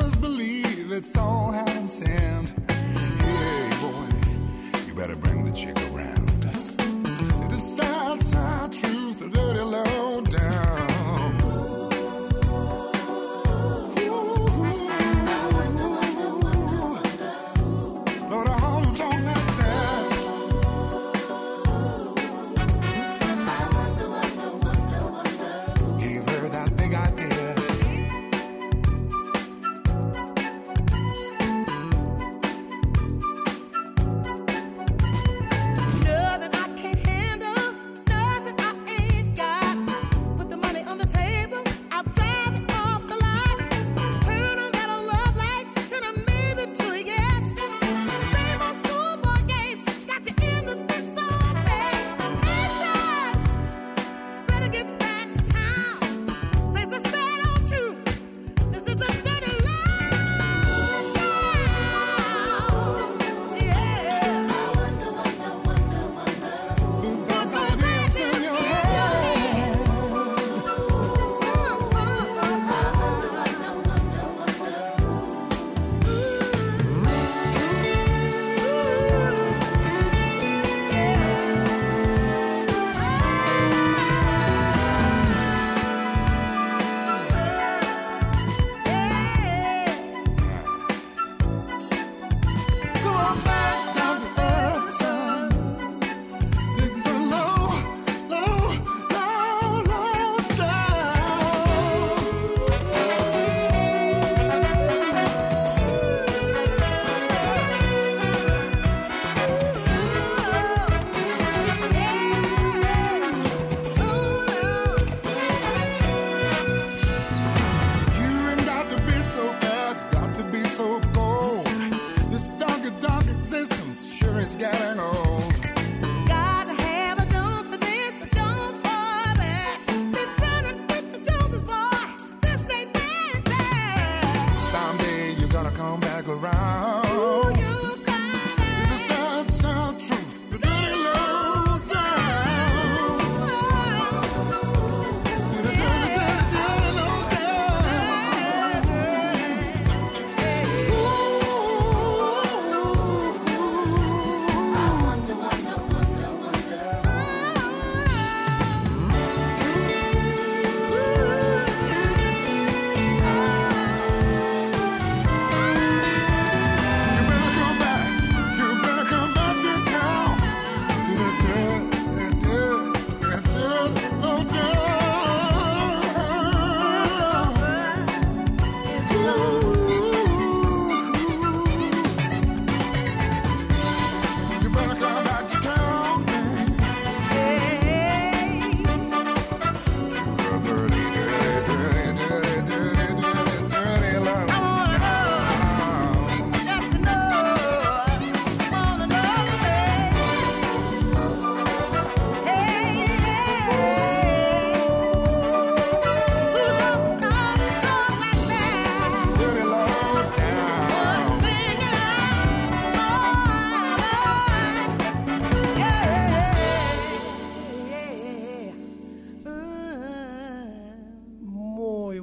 must believe it's all hand and sand. Hey, boy, you better bring the chick around to the south side.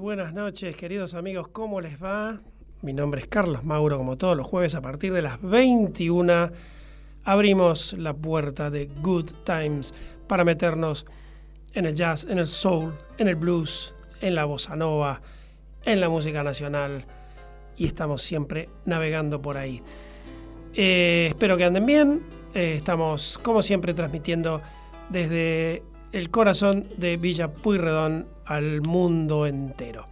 Buenas noches, queridos amigos. ¿Cómo les va? Mi nombre es Carlos Mauro, como todos los jueves a partir de las 21 abrimos la puerta de Good Times para meternos en el jazz, en el soul, en el blues, en la bossa nova, en la música nacional y estamos siempre navegando por ahí. Eh, espero que anden bien. Eh, estamos, como siempre, transmitiendo desde el corazón de Villa Puyredón al mundo entero.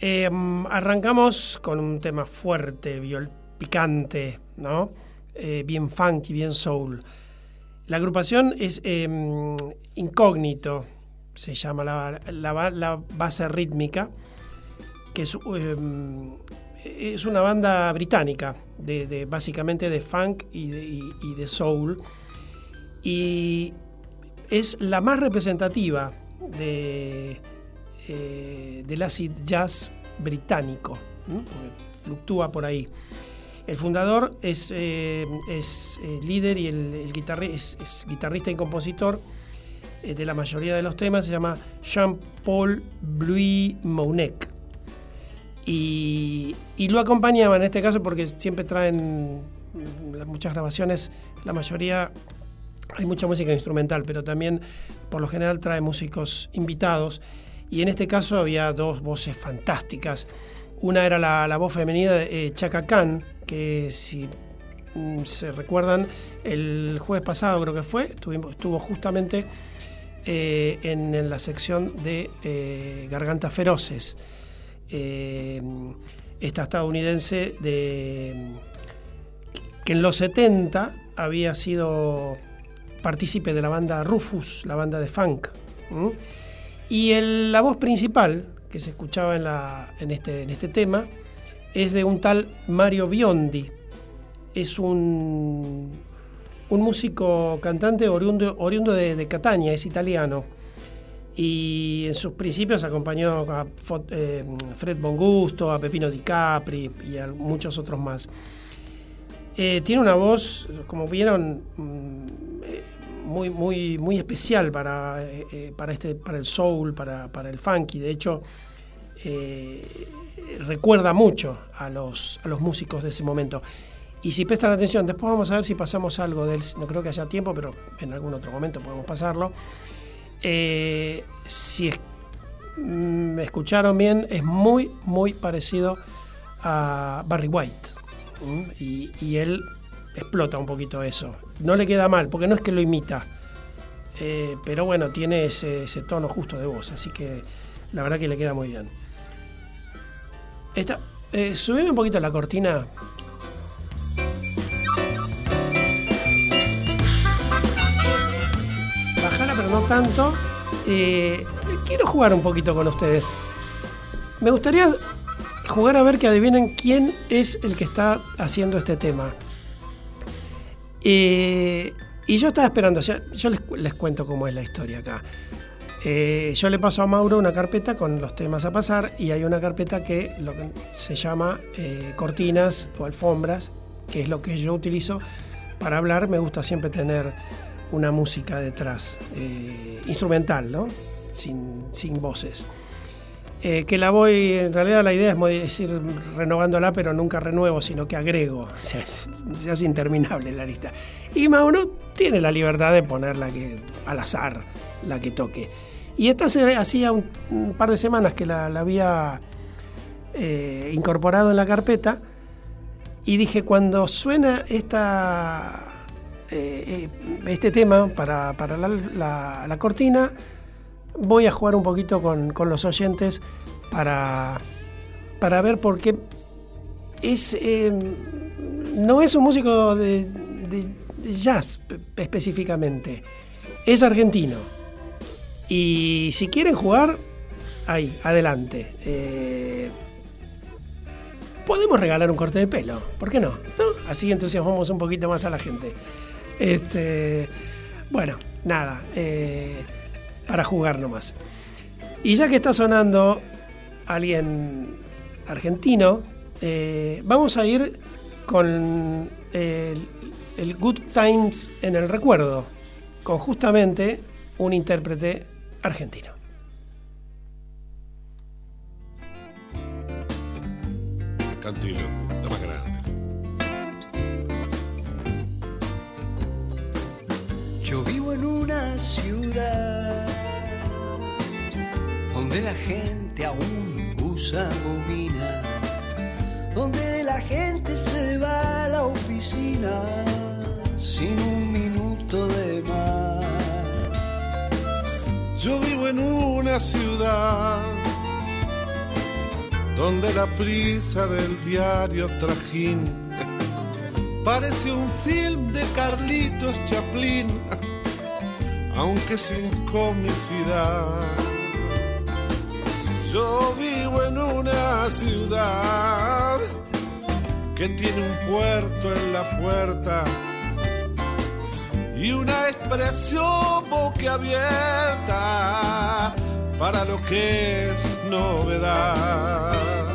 Eh, arrancamos con un tema fuerte, viol picante, ¿no? bien funky, bien soul. La agrupación es em, incógnito, se llama la, base rítmica, que es, em, es, una banda británica, de, básicamente de funk y de, soul, y es la más representativa de, eh, del acid jazz británico, fluctúa por ahí. El fundador es, eh, es eh, líder y el, guitarrista y compositor eh, de la mayoría de los temas, se llama Jean-Paul Louis Mounek. Y, lo acompañaba en este caso porque siempre traen muchas grabaciones, la mayoría hay mucha música instrumental, pero también por lo general trae músicos invitados. Y en este caso había dos voces fantásticas. Una era la, voz femenina de Chaka Khan, que si mm, se recuerdan, el jueves pasado creo que fue, estuvo, justamente eh, en, la sección de eh, Gargantas Feroces. Eh, esta estadounidense de, que en los 70 había sido partícipe de la banda Rufus, la banda de funk. Y la voz principal que se escuchaba en, la, en, este, en este tema es de un tal Mario Biondi. Es un, un músico cantante oriundo, oriundo de, de, Catania, es italiano. Y en sus principios acompañó a eh, Fred Bongusto, a Pepino Di Capri y a muchos otros más. Eh, tiene una voz, como vieron, mm, eh, muy, muy, muy especial para, para, este, para el soul, para, para el funky. De hecho, recuerda mucho a los, a los músicos de ese momento. Y si prestan atención, después vamos a ver si pasamos algo del. No creo que haya tiempo, pero en algún otro momento podemos pasarlo. Eh, si mm, me escucharon bien, es muy, muy parecido a Barry White. Y, él explota un poquito eso. No le queda mal, porque no es que lo imita. Eh, pero bueno, tiene ese, tono justo de voz, así que la verdad que le queda muy bien. Esta, eh, un poquito la cortina. Bajala, pero no tanto. Eh, quiero jugar un poquito con ustedes. Me gustaría jugar a ver que adivinen quién es el que está haciendo este tema. Eh, y yo estaba esperando, sea, yo les, les, cuento cómo es la historia acá. Eh, yo le paso a Mauro una carpeta con los temas a pasar y hay una carpeta que, lo que se llama eh, cortinas o alfombras, que es lo que yo utilizo para hablar. Me gusta siempre tener una música detrás, instrumental, ¿no? Sin, sin voces. Que la voy, en realidad la idea es ir renovándola, pero nunca renuevo, sino que agrego. Se, se hace interminable la lista. Y Mauro tiene la libertad de ponerla que, al azar, la que toque. Y esta se hacía un, par de semanas que la, había eh, incorporado en la carpeta y dije, cuando suena esta, eh, eh, este tema para, la, cortina, voy a jugar un poquito con, los oyentes para, para ver por qué es, no es un músico de, de jazz específicamente, es argentino y si quieren jugar, ahí, adelante. Eh, podemos regalar un corte de pelo, ¿por qué no? Así entusiasmamos un poquito más a la gente. Este, bueno, nada, eh, para jugar nomás. Y ya que está sonando alguien argentino, eh, vamos a ir con el, el Good Times en el recuerdo, con justamente un intérprete argentino. Cantilo, la más grande. Yo vivo en una ciudad donde la gente aún usa bobina, donde la gente se va a la oficina sin un minuto de más. Yo vivo en una ciudad donde la prisa del diario trajín parece un film de Carlitos Chaplin, aunque sin comicidad. Yo vivo en una ciudad que tiene un puerto en la puerta y una expresión boquiabierta para lo que es novedad.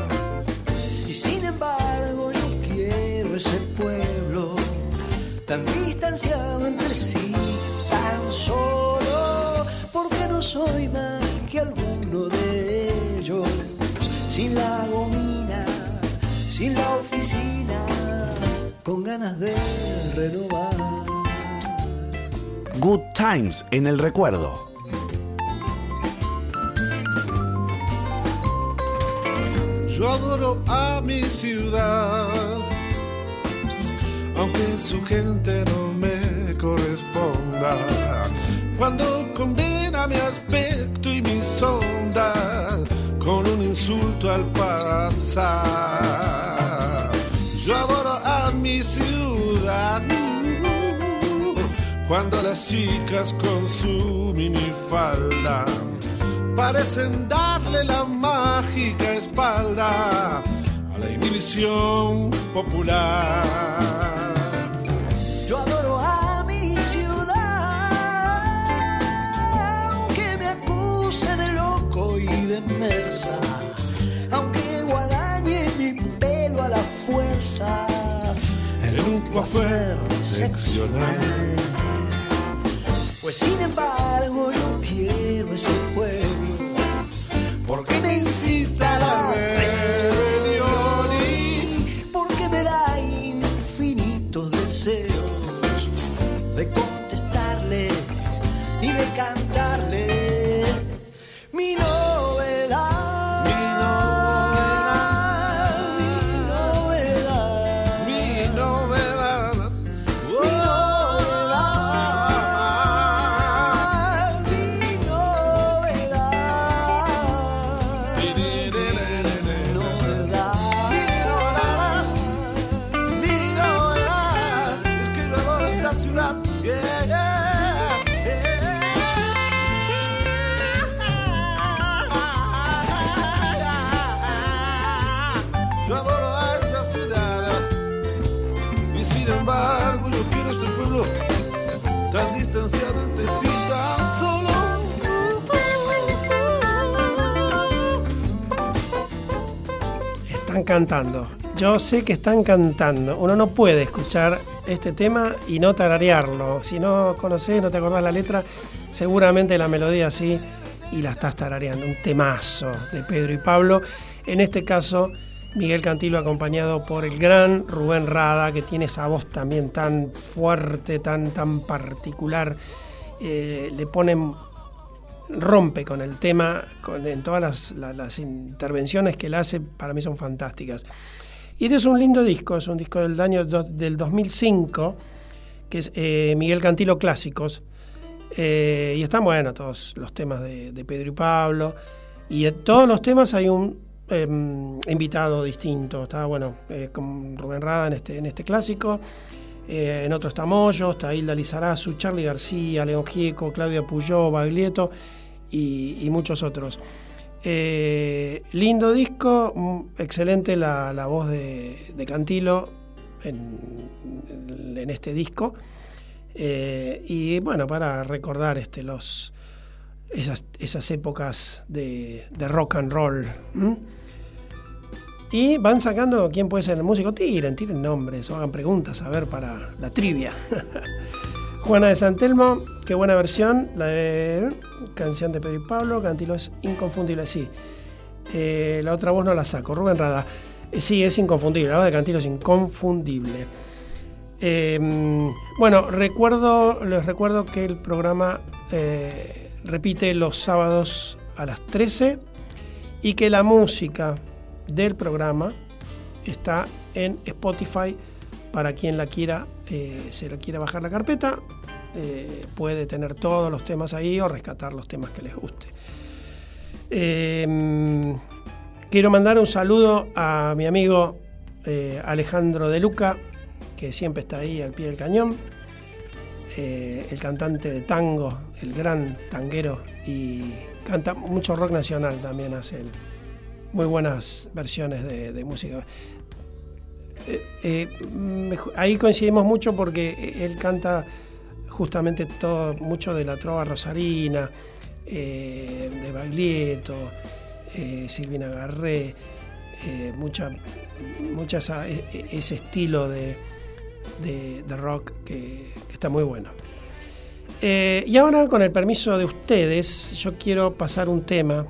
Y sin embargo yo quiero ese pueblo tan distanciado entre sí, tan solo, porque no soy más que ellos, sin la gomina, sin la oficina, con ganas de renovar. Good Times en el recuerdo. Yo adoro a mi ciudad, aunque su gente no me corresponda. Cuando condena mi aspecto y mis ondas con un insulto al pasar. Yo adoro a mi ciudad. Cuando las chicas con su minifalda parecen darle la mágica espalda a la inhibición popular. Yo adoro a mi ciudad, aunque me acuse de loco y de mersa, fuerza En un coafer seccional. Pues sin embargo yo quiero ese pueblo, porque me incita a la rebelión y porque me da infinitos deseos de cantando. Yo sé que están cantando. Uno no puede escuchar este tema y no tararearlo. Si no conoces, no te acordás la letra, seguramente la melodía sí y la estás tarareando. Un temazo de Pedro y Pablo. En este caso, Miguel Cantilo acompañado por el gran Rubén Rada, que tiene esa voz también tan fuerte, tan, tan particular. Eh, le ponen rompe con el tema, con, en todas las, la- las intervenciones que él hace, para mí son fantásticas. Y este es un lindo disco, es un disco del año do- del 2005, que es eh, Miguel Cantilo Clásicos. Eh, y están buenos todos los temas de, de Pedro y Pablo. Y en todos los temas hay un em, invitado distinto. Está bueno eh, con Rubén Rada en este, en este clásico. Eh, en otro está Moyo, está Hilda Lizarazu, Charlie García, León Gieco, Claudia Puyó, Baglietto y, muchos otros. Eh, lindo disco, mm, excelente la, la voz de, Cantilo en, este disco. Eh, y bueno, para recordar este, los, esas, esas épocas de, de rock and roll. Y van sacando quién puede ser el músico. Tiren, tiren nombres o hagan preguntas, a ver, para la trivia. Juana de Santelmo, qué buena versión. La de canción de Pedro y Pablo, Cantilo es inconfundible, sí. Eh, la otra voz no la saco, Rubén Rada. Eh, Sí, es inconfundible. La voz de Cantilo es inconfundible. Eh, bueno, recuerdo, les recuerdo que el programa eh, repite los sábados a las 13 y que la música del programa está en Spotify para quien la quiera, eh, se la quiera bajar la carpeta, eh, puede tener todos los temas ahí o rescatar los temas que les guste. Eh, quiero mandar un saludo a mi amigo eh, Alejandro De Luca, que siempre está ahí al pie del cañón, el cantante de tango, el gran tanguero, y canta mucho rock nacional también, hace él. Muy buenas versiones de, música. Eh, eh, ahí coincidimos mucho porque él canta justamente todo, mucho de la trova rosarina, eh, de Baglietto, Silvina Garré, mucha, mucha e- e- ese estilo de, de- rock que, está muy bueno. Y ahora, con el permiso de ustedes, yo quiero pasar un tema.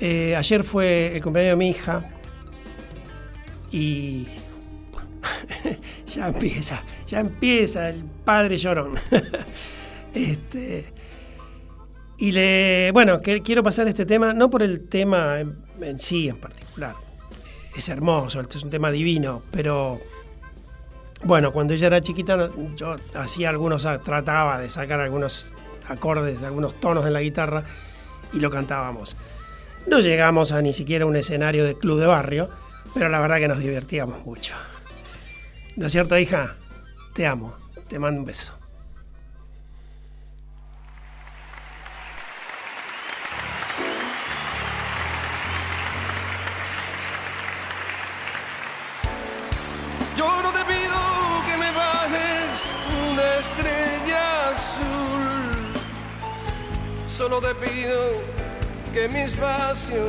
Eh, ayer fue el cumpleaños de mi hija y ya empieza, ya empieza el padre llorón. este, y le, bueno, que, quiero pasar este tema, no por el tema en, sí en particular, es hermoso, es un tema divino, pero bueno, cuando ella era chiquita yo hacía algunos, trataba de sacar algunos acordes, algunos tonos en la guitarra y lo cantábamos. No llegamos a ni siquiera un escenario de club de barrio, pero la verdad que nos divertíamos mucho. ¿No es cierto, hija? Te amo. Te mando un beso. Yo no te pido que me bajes una estrella azul. Solo te pido que mi espacio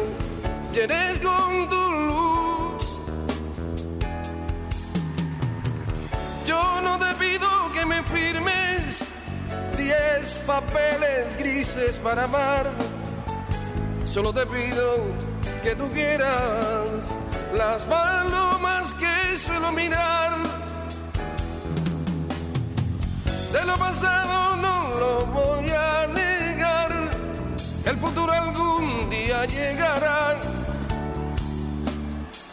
llenes con tu luz. Yo no te pido que me firmes diez papeles grises para amar. Solo te pido que tú quieras las palomas que suelo mirar. De lo pasado no lo voy. El futuro algún día llegará.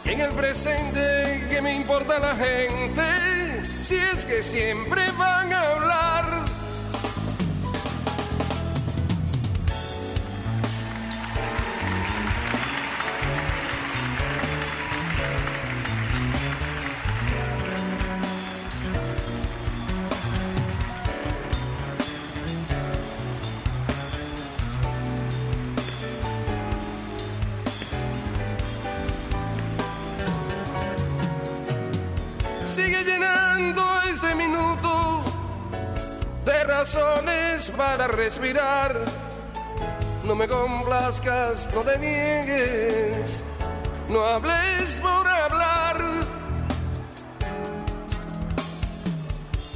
En el presente, que me importa la gente? Si es que siempre van a hablar. Llenando este minuto de razones para respirar. No me complazcas, no te niegues, no hables por hablar.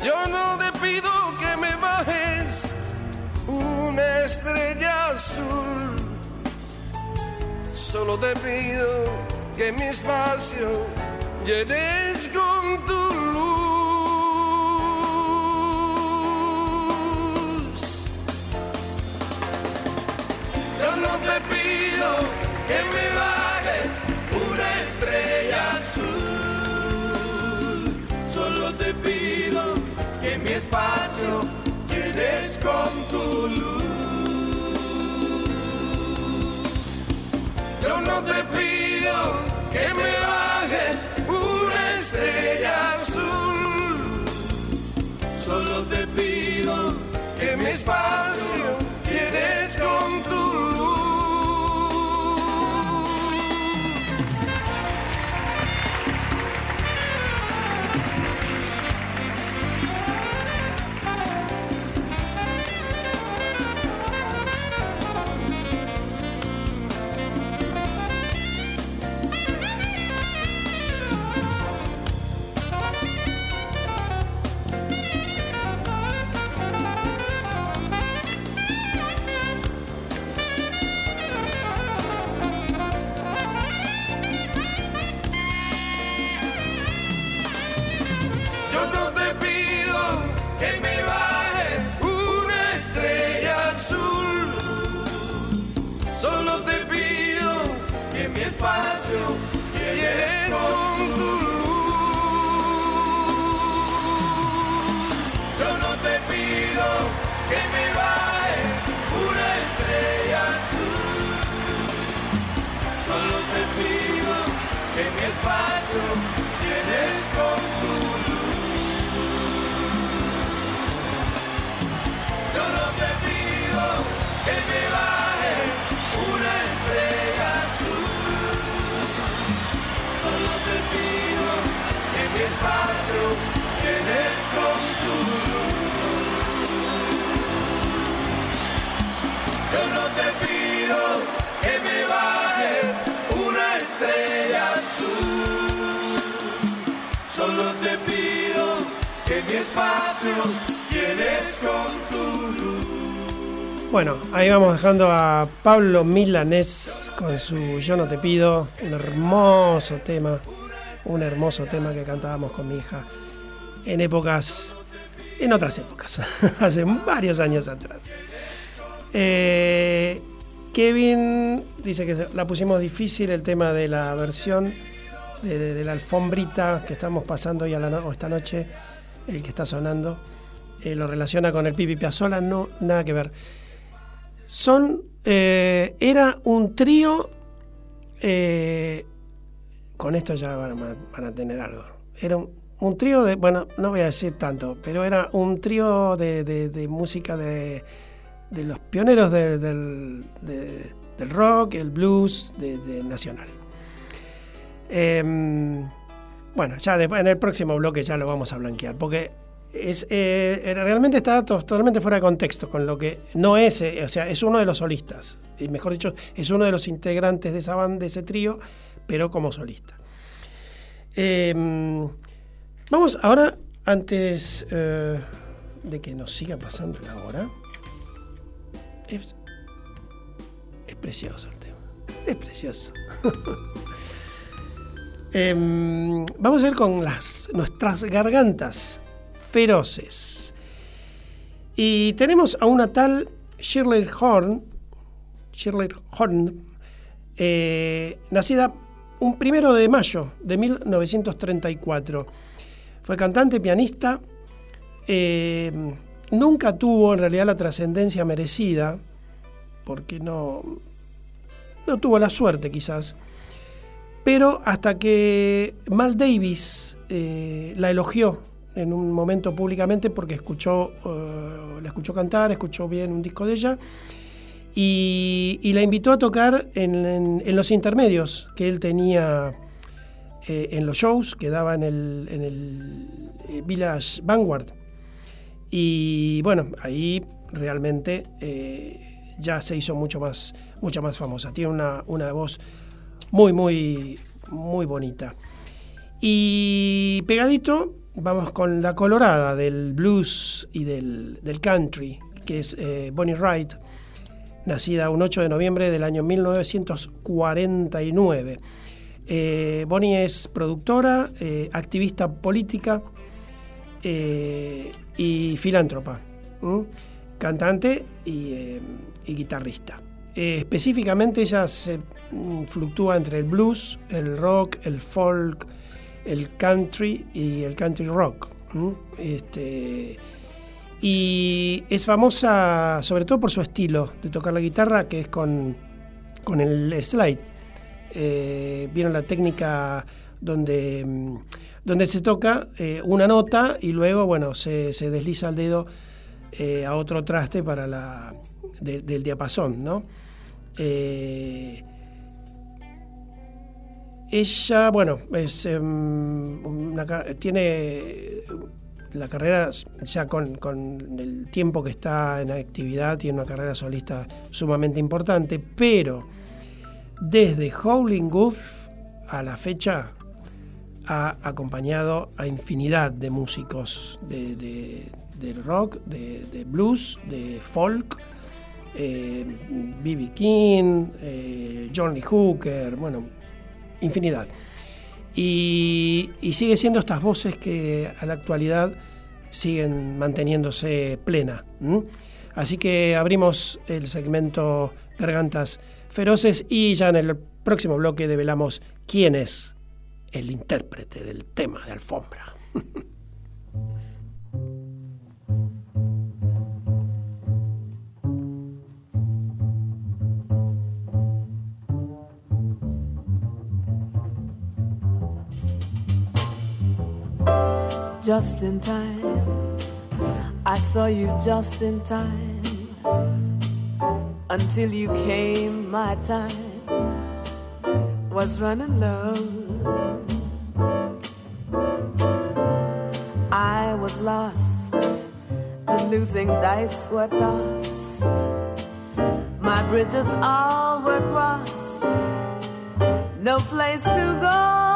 Yo no te pido que me bajes una estrella azul. Solo te pido que mi espacio llenes con tu que me bajes una estrella azul. Solo te pido que mi espacio llenes con tu luz. Yo no te pido que me bajes una estrella azul. Solo te pido que mi espacio Vamos dejando a Pablo Milanés con su Yo no te pido, un hermoso tema, un hermoso tema que cantábamos con mi hija en épocas, en otras épocas, hace varios años atrás. Eh, Kevin dice que la pusimos difícil el tema de la versión de, la alfombrita que estamos pasando hoy a la esta noche, el que está sonando, eh, lo relaciona con el Pipi Piazzolla, no, nada que ver. Son, eh, era un trío, eh, con esto ya van a, tener algo. Era un, trío de, bueno, no voy a decir tanto, pero era un trío de, de- música de, de los pioneros de- del, de- del rock, el blues de nacional. Em, bueno, ya después, en el próximo bloque ya lo vamos a blanquear, porque es, eh, realmente está to- totalmente fuera de contexto con lo que no es, eh, o sea, es uno de los solistas, y mejor dicho, es uno de los integrantes de esa banda, de ese trío, pero como solista. Em, vamos ahora, antes eh, de que nos siga pasando la hora, es, es precioso el tema, es precioso. Em, vamos a ir con las, nuestras gargantas feroces. Y tenemos a una tal Shirley Horn, Shirley Horn, eh, nacida un primero de mayo de 1934. Fue cantante, pianista, eh, nunca tuvo en realidad la trascendencia merecida, porque no, no tuvo la suerte quizás pero hasta que Mal Davis eh, la elogió en un momento públicamente porque escuchó, eh, la escuchó cantar, escuchó bien un disco de ella y, la invitó a tocar en, en- los intermedios que él tenía eh, en los shows que daba en el, en el eh, Village Vanguard. Y bueno, ahí realmente ya se hizo mucho más, mucho más famosa. Tiene una, una voz muy, muy, muy bonita. Y pegadito, vamos con la colorada del blues y del, country, que es eh, Bonnie Wright, nacida un 8 de noviembre del año 1949. Eh, Bonnie es productora, eh, activista política y filántropa, cantante y, y guitarrista. Específicamente ella se mm, fluctúa entre el blues, el rock, el folk, el country y el country rock. Este, y es famosa sobre todo por su estilo de tocar la guitarra, que es con, con el slide. Eh, Vieron la técnica donde, mm, donde se toca eh, una nota y luego bueno, se, se desliza el dedo eh, a otro traste para la, de- del diapasón. ¿no? Eh, ella, bueno, es, em, tiene la carrera, ya con, con el tiempo que está en actividad, tiene una carrera solista sumamente importante, pero desde Howling Wolf a la fecha ha acompañado a infinidad de músicos de, de- rock, de, blues, de folk, B.B. King, eh, John Lee Hooker, bueno, infinidad. Y, y sigue siendo estas voces que a la actualidad siguen manteniéndose plena. Así que abrimos el segmento Gargantas Feroces y ya en el próximo bloque develamos quién es el intérprete del tema de alfombra. just in time. I saw you just in time. Until you came, my time was running low. I was lost, the losing dice were tossed. My bridges all were crossed, no place to go.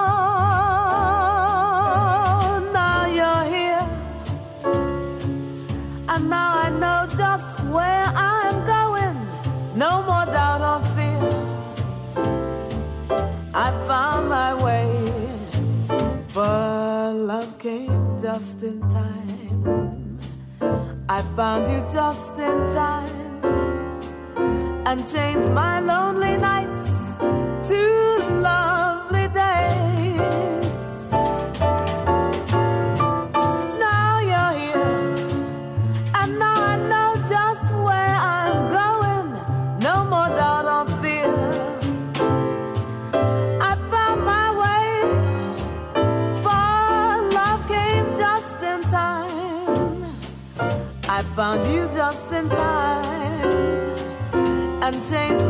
in time. I found you just in time and changed my lonely nights to and change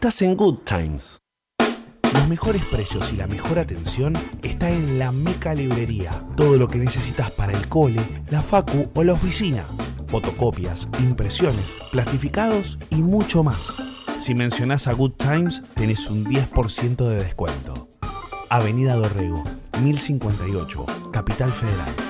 Estás en Good Times. Los mejores precios y la mejor atención está en la Meca Librería. Todo lo que necesitas para el cole, la facu o la oficina. Fotocopias, impresiones, plastificados y mucho más. Si mencionás a Good Times, tenés un 10% de descuento. Avenida Dorrego, 1058, Capital Federal.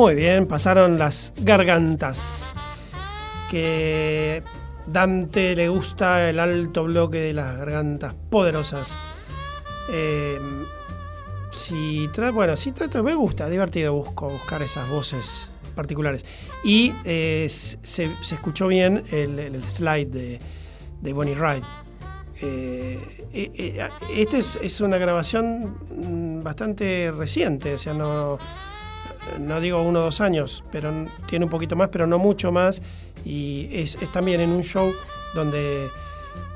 Muy bien, pasaron las gargantas. Que Dante le gusta el alto bloque de las gargantas poderosas. Eh, si bueno, si trato, me gusta, divertido busco buscar esas voces particulares. Y eh, se, escuchó bien el, slide de, Bonnie Wright. Eh, eh, esta es, es una grabación mm, bastante reciente, o sea, no, no digo uno o dos años, pero tiene un poquito más, pero no mucho más. Y es, es también en un show donde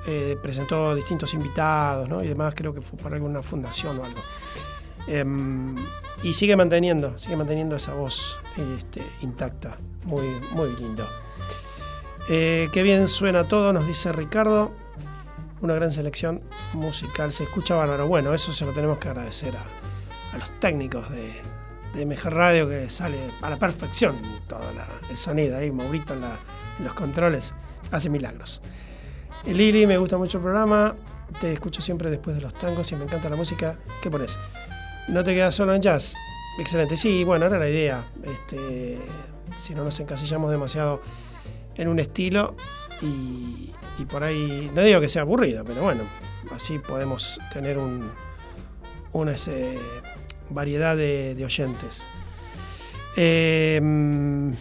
eh, presentó distintos invitados ¿no? y demás, creo que fue por alguna fundación o algo. Em, y sigue manteniendo, sigue manteniendo esa voz este, intacta. Muy, muy lindo. Eh, qué bien suena todo, nos dice Ricardo. Una gran selección musical. Se escucha bárbaro. Bueno, eso se lo tenemos que agradecer a, a los técnicos de, de MG Radio que sale a la perfección todo el sonido ahí. Maurito en, los controles hace milagros. Eh, Lili, me gusta mucho el programa. Te escucho siempre después de los tangos y me encanta la música. ¿Qué pones? No te quedas solo en jazz. Excelente. Sí, bueno, era la idea. Este, si no nos encasillamos demasiado en un estilo y, y por ahí, no digo que sea aburrido, pero bueno, así podemos tener un, una este, variedad de, oyentes. Mm,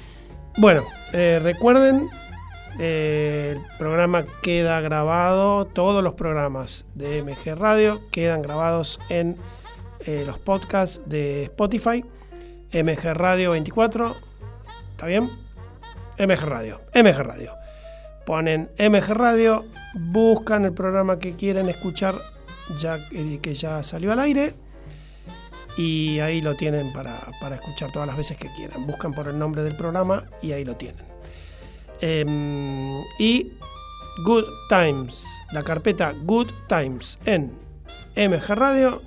bueno, eh, recuerden, eh, el programa queda grabado, todos los programas de MG Radio quedan grabados en eh, los podcasts de Spotify, MG Radio 24, ¿está bien? MG Radio, MG Radio. Ponen MG Radio, buscan el programa que quieren escuchar ya que ya salió al aire y ahí lo tienen para, para escuchar todas las veces que quieran. Buscan por el nombre del programa y ahí lo tienen. Em, y Good Times, la carpeta Good Times en MG Radio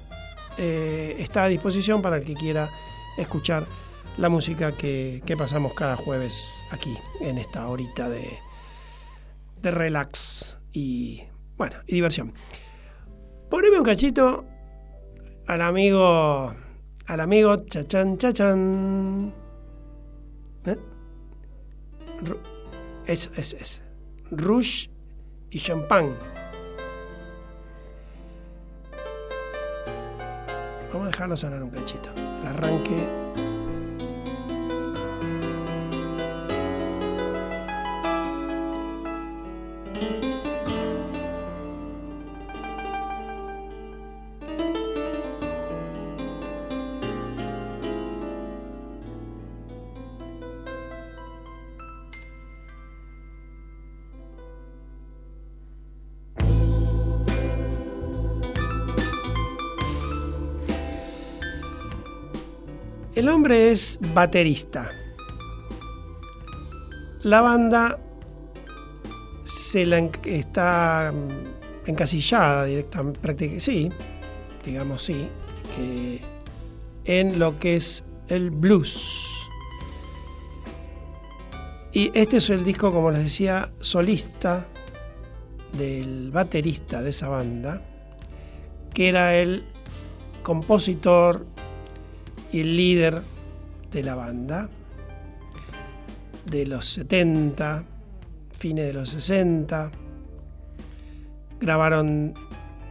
eh, está a disposición para el que quiera escuchar la música que, que pasamos cada jueves aquí en esta horita de, de relax y bueno y diversión. Poneme un cachito al amigo al amigo chachan chachan. ¿Eh? Eso, eso, eso. Rush y champán. Vamos a dejarlo sonar un cachito. El arranque. Es baterista. La banda se la está mm, encasillada directamente, sí, digamos sí, que en lo que es el blues. Y este es el disco, como les decía, solista del baterista de esa banda, que era el compositor y el líder de la banda de los 70, fines de los 60. Grabaron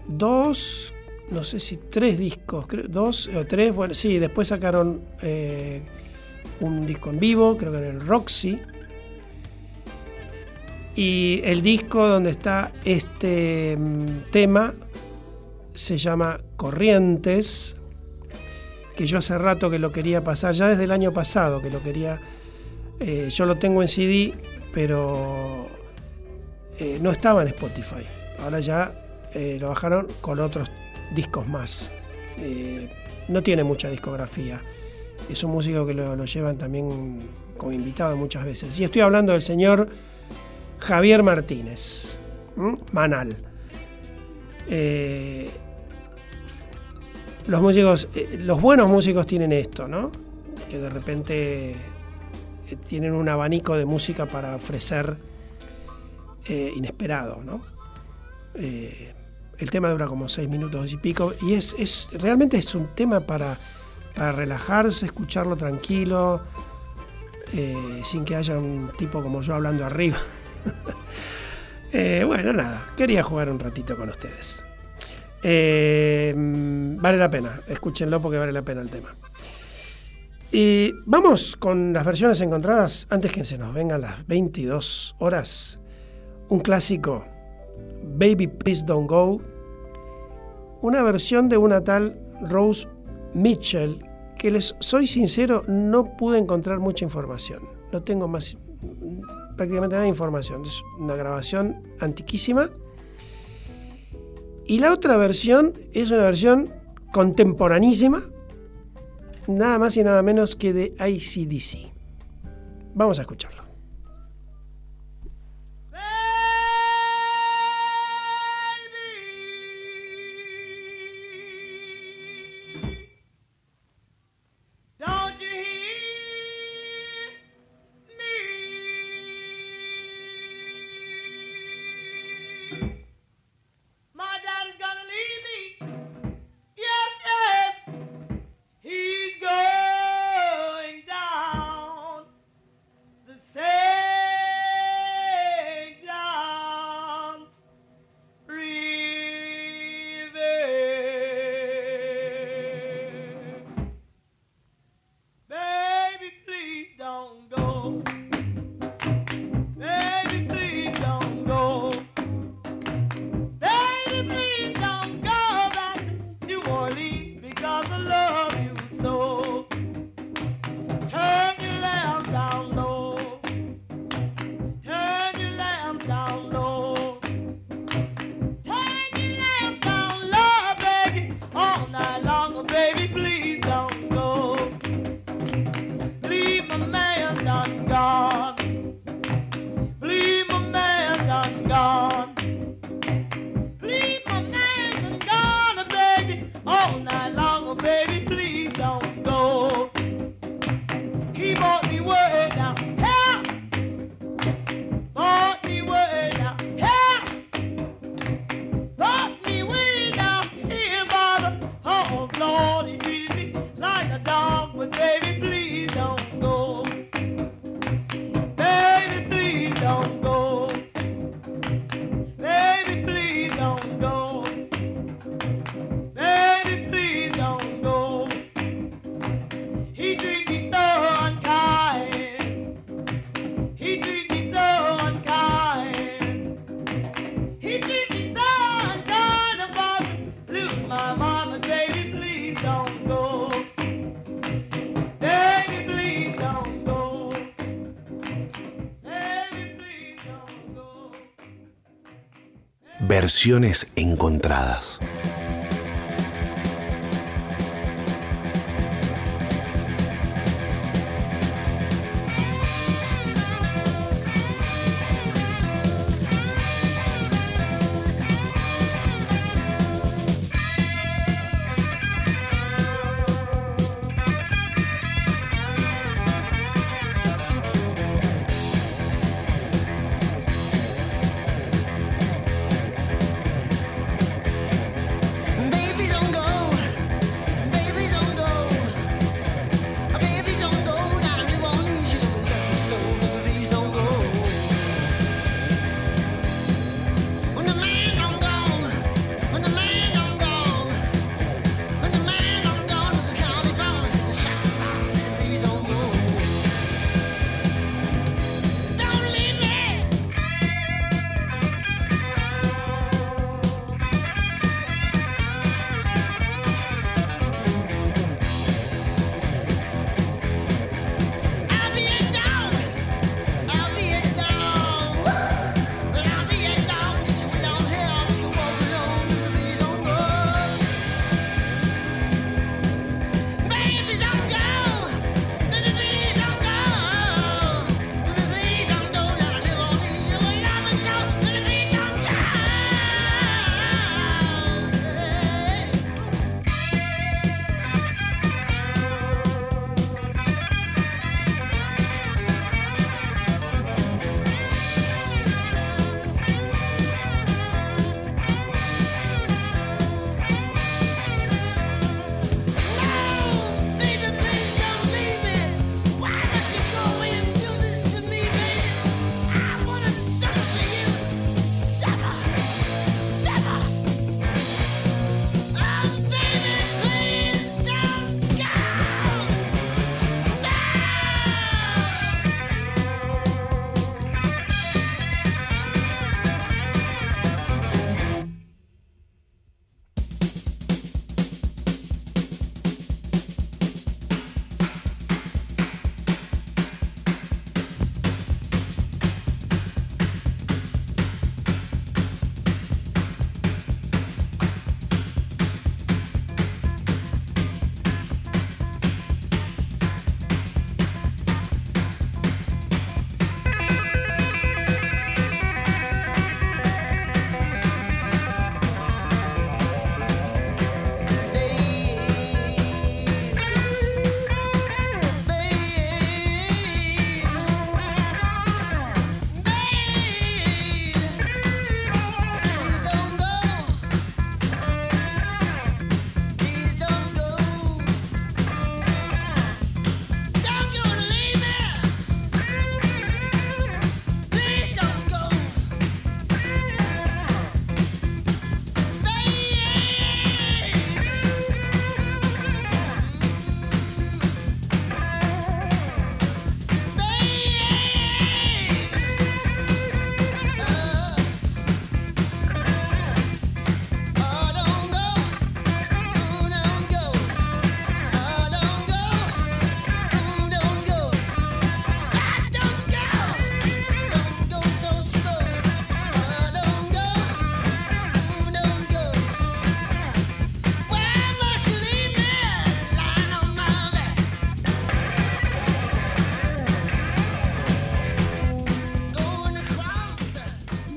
dos no sé si tres discos, dos o tres, bueno, sí, después sacaron eh, un disco en vivo, creo que en el Roxy. Y el disco donde está este mm, tema se llama Corrientes, que yo hace rato que lo quería pasar, ya desde el año pasado que lo quería, eh, yo lo tengo en CD, pero eh, no estaba en Spotify. Ahora ya eh, lo bajaron con otros discos más. No tiene mucha discografía. Es un músico que lo, llevan también como invitado muchas veces. Y estoy hablando del señor Javier Martínez. Manal. Los músicos, eh, los buenos músicos tienen esto, ¿no? Que de repente eh, tienen un abanico de música para ofrecer eh, inesperado, ¿no? El tema dura como seis minutos y pico y es, es realmente es un tema para, para relajarse, escucharlo tranquilo, sin que haya un tipo como yo hablando arriba. Bueno, nada, quería jugar un ratito con ustedes. Eh, vale la pena, escúchenlo porque vale la pena el tema. Y vamos con las versiones encontradas antes que se nos vengan las 22 horas. Un clásico, Baby Please Don't Go. Una versión de una tal Rose Mitchell que les soy sincero, no pude encontrar mucha información. No tengo más prácticamente nada de información. Es una grabación antiquísima. Y la otra versión es una versión contemporanísima, nada más y nada menos que de ICDC. Vamos a escucharlo. Versiones encontradas.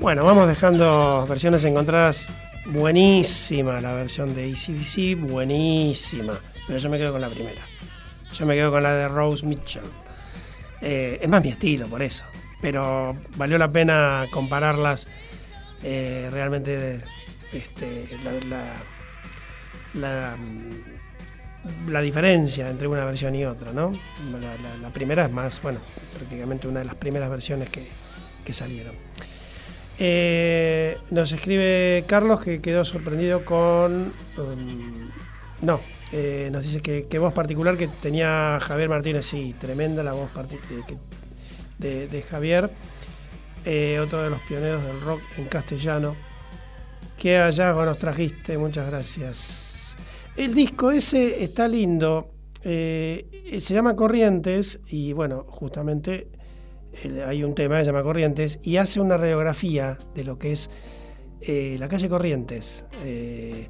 Bueno, vamos dejando versiones encontradas. Buenísima la versión de ACDC, buenísima. Pero yo me quedo con la primera. Yo me quedo con la de Rose Mitchell. Eh, es más mi estilo, por eso. Pero valió la pena compararlas eh, realmente este, la, la, la, mm, la diferencia entre una versión y otra, ¿no? La, primera es más, bueno, prácticamente una de las primeras versiones que, que salieron. Eh, nos escribe Carlos que quedó sorprendido con... um, no, eh, nos dice que, voz particular que tenía Javier Martínez, sí, tremenda la voz de, de- Javier, eh, otro de los pioneros del rock en castellano. Qué hallazgo nos trajiste, muchas gracias. El disco ese está lindo, se llama Corrientes y bueno, justamente hay un tema que se llama Corrientes y hace una radiografía de lo que es eh, la calle Corrientes. eh,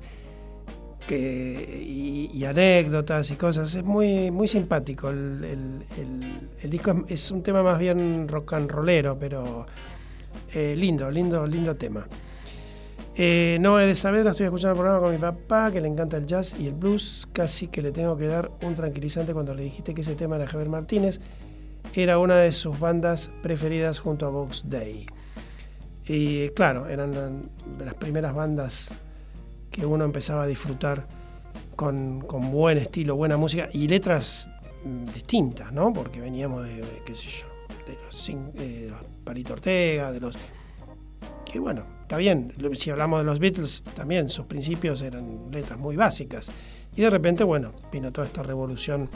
que, y, anécdotas y cosas. Es muy, muy simpático. El, disco es, un tema más bien rock and rollero, pero eh, lindo, lindo, lindo tema. No he de saber, estoy escuchando el programa con mi papá, que le encanta el jazz y el blues. Casi que le tengo que dar un tranquilizante cuando le dijiste que ese tema era Javier Martínez. Era una de sus bandas preferidas junto a Vox Day. Y claro, eran de las primeras bandas que uno empezaba a disfrutar con, con buen estilo, buena música y letras mm, distintas, ¿no? Porque veníamos de, de, qué sé yo, de los, eh, Ortega, de los... Que bueno, está bien, si hablamos de los Beatles, también sus principios eran letras muy básicas. Y de repente, bueno, vino toda esta revolución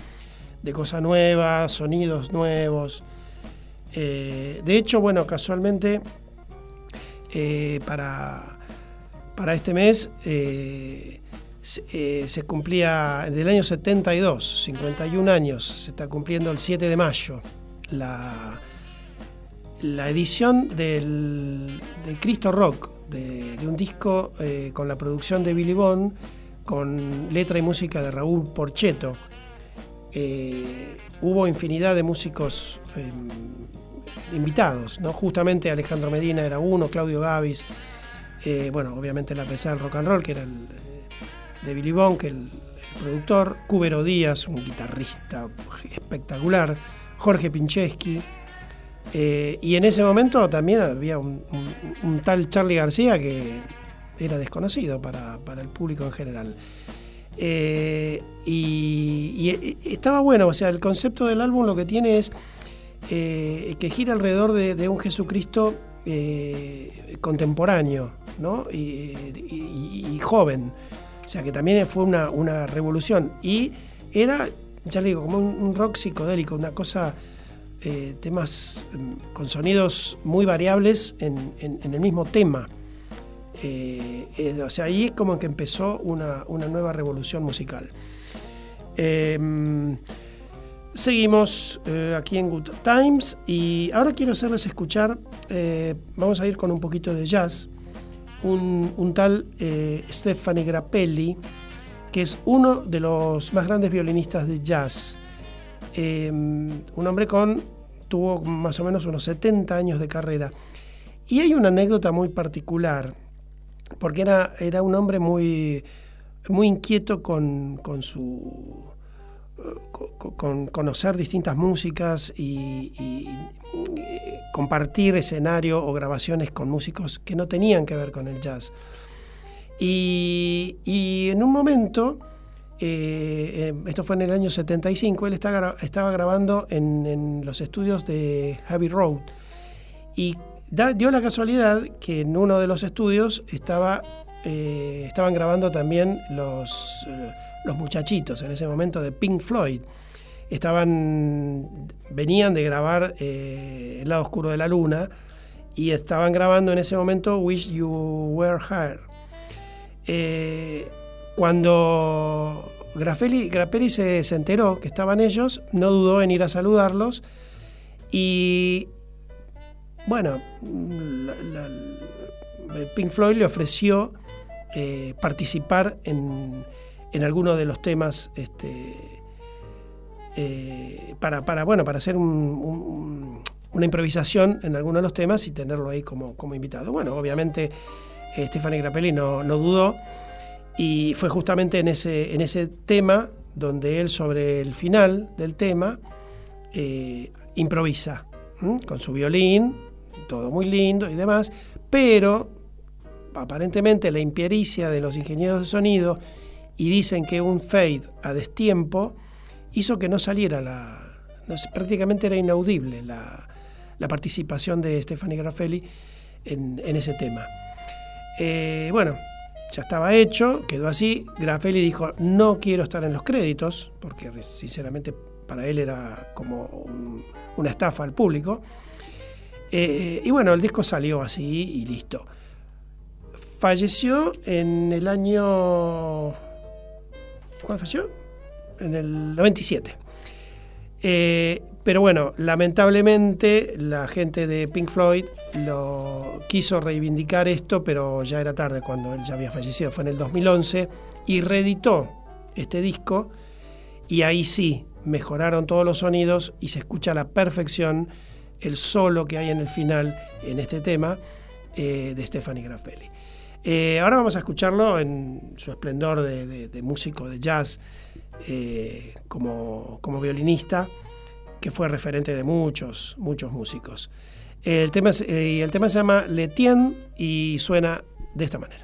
de cosas nuevas, sonidos nuevos. Eh, de hecho, bueno, casualmente, eh, para, para este mes eh, se, se cumplía del año 72, 51 años, se está cumpliendo el 7 de mayo, la, la edición del, de Cristo Rock, de, de un disco con la producción de Billy Bond, con letra y música de Raúl Porcheto. Eh, hubo infinidad de músicos eh, invitados, ¿no? justamente Alejandro Medina era uno, Claudio Gavis, eh, bueno, obviamente la pesada del rock and roll, que era el, eh, de Billy que el, el productor, Cubero Díaz, un guitarrista espectacular, Jorge Pincheski, y en ese momento también había un, un- un tal Charlie García que era desconocido para, para el público en general. Eh, y, y- estaba bueno, o sea, el concepto del álbum lo que tiene es eh, que gira alrededor de, un Jesucristo eh, contemporáneo ¿no? y, joven. O sea, que también fue una, una revolución. Y era, ya le digo, como un, rock psicodélico, una cosa, eh, temas mm, con sonidos muy variables en- en el mismo tema. Eh, eh, o sea, ahí es como que empezó una, una nueva revolución musical. Em, Seguimos eh, aquí en Good Times y ahora quiero hacerles escuchar, vamos a ir con un poquito de jazz, un, un tal Stefani Grappelli, que es uno de los más grandes violinistas de jazz. Eh, un hombre con, tuvo más o menos unos 70 años de carrera. Y hay una anécdota muy particular, porque era, era un hombre muy, muy inquieto con, con su con, con conocer distintas músicas y, y compartir escenario o grabaciones con músicos que no tenían que ver con el jazz. Y, y en un momento, eh, eh, esto fue en el año 75, él está gra- estaba grabando en, en los estudios de Heavy Road y dio la casualidad que en uno de los estudios estaba, eh, estaban grabando también los, eh, los muchachitos en ese momento de Pink Floyd. Estaban, venían de grabar eh, El lado oscuro de la luna y estaban grabando en ese momento Wish You Were Here. Cuando Grappelli se, se enteró que estaban ellos, no dudó en ir a saludarlos y bueno, Pink Floyd le ofreció eh, participar en, en alguno de los temas este, eh, para, para, bueno, para hacer un, un- una improvisación en alguno de los temas y tenerlo ahí como, como invitado. Bueno, obviamente eh, Stefani Grappelli no, no dudó y fue justamente en ese, en ese tema donde él sobre el final del tema eh, improvisa con su violín, todo muy lindo y demás, pero aparentemente la impericia de los ingenieros de sonido y dicen que un fade a destiempo hizo que no saliera la... no prácticamente era inaudible la, participación de Stefani Graffelli en, ese tema. Eh, bueno, ya estaba hecho, quedó así. Graffelli dijo, no quiero estar en los créditos, porque sinceramente para él era como un- una estafa al público. Eh, y bueno, el disco salió así y listo. Falleció en el año... ¿Cuándo falleció? En el 97. Eh, pero bueno, lamentablemente la gente de Pink Floyd lo quiso reivindicar esto, pero ya era tarde cuando él ya había fallecido. Fue en el 2011 y reeditó este disco y ahí sí mejoraron todos los sonidos y se escucha a la perfección el solo que hay en el final en este tema eh, de Stephanie Grappelli. Eh, ahora vamos a escucharlo en su esplendor de, músico de jazz eh, como, como violinista, que fue referente de muchos, muchos músicos. El tema, eh, el tema se llama Le Tien y suena de esta manera.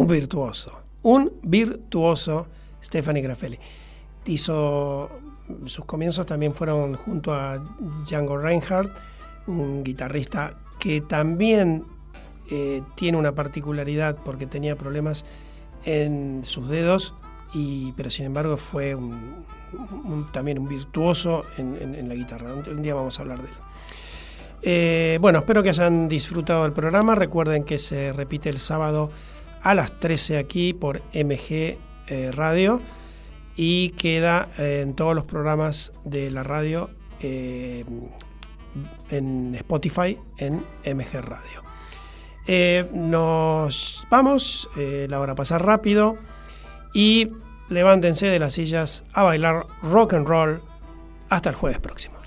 Un virtuoso, un virtuoso Stephanie Graffelli. Hizo sus comienzos también fueron junto a Django Reinhardt, un guitarrista que también eh, tiene una particularidad porque tenía problemas en sus dedos, y, pero sin embargo fue un- también un virtuoso en, la guitarra. Un, un día vamos a hablar de él. Eh, bueno, espero que hayan disfrutado del programa. Recuerden que se repite el sábado a las 13 aquí por MG eh, Radio y queda eh, en todos los programas de la radio eh, en Spotify en MG Radio. Nos vamos, la hora pasa rápido y levántense de las sillas a bailar rock and roll hasta el jueves próximo.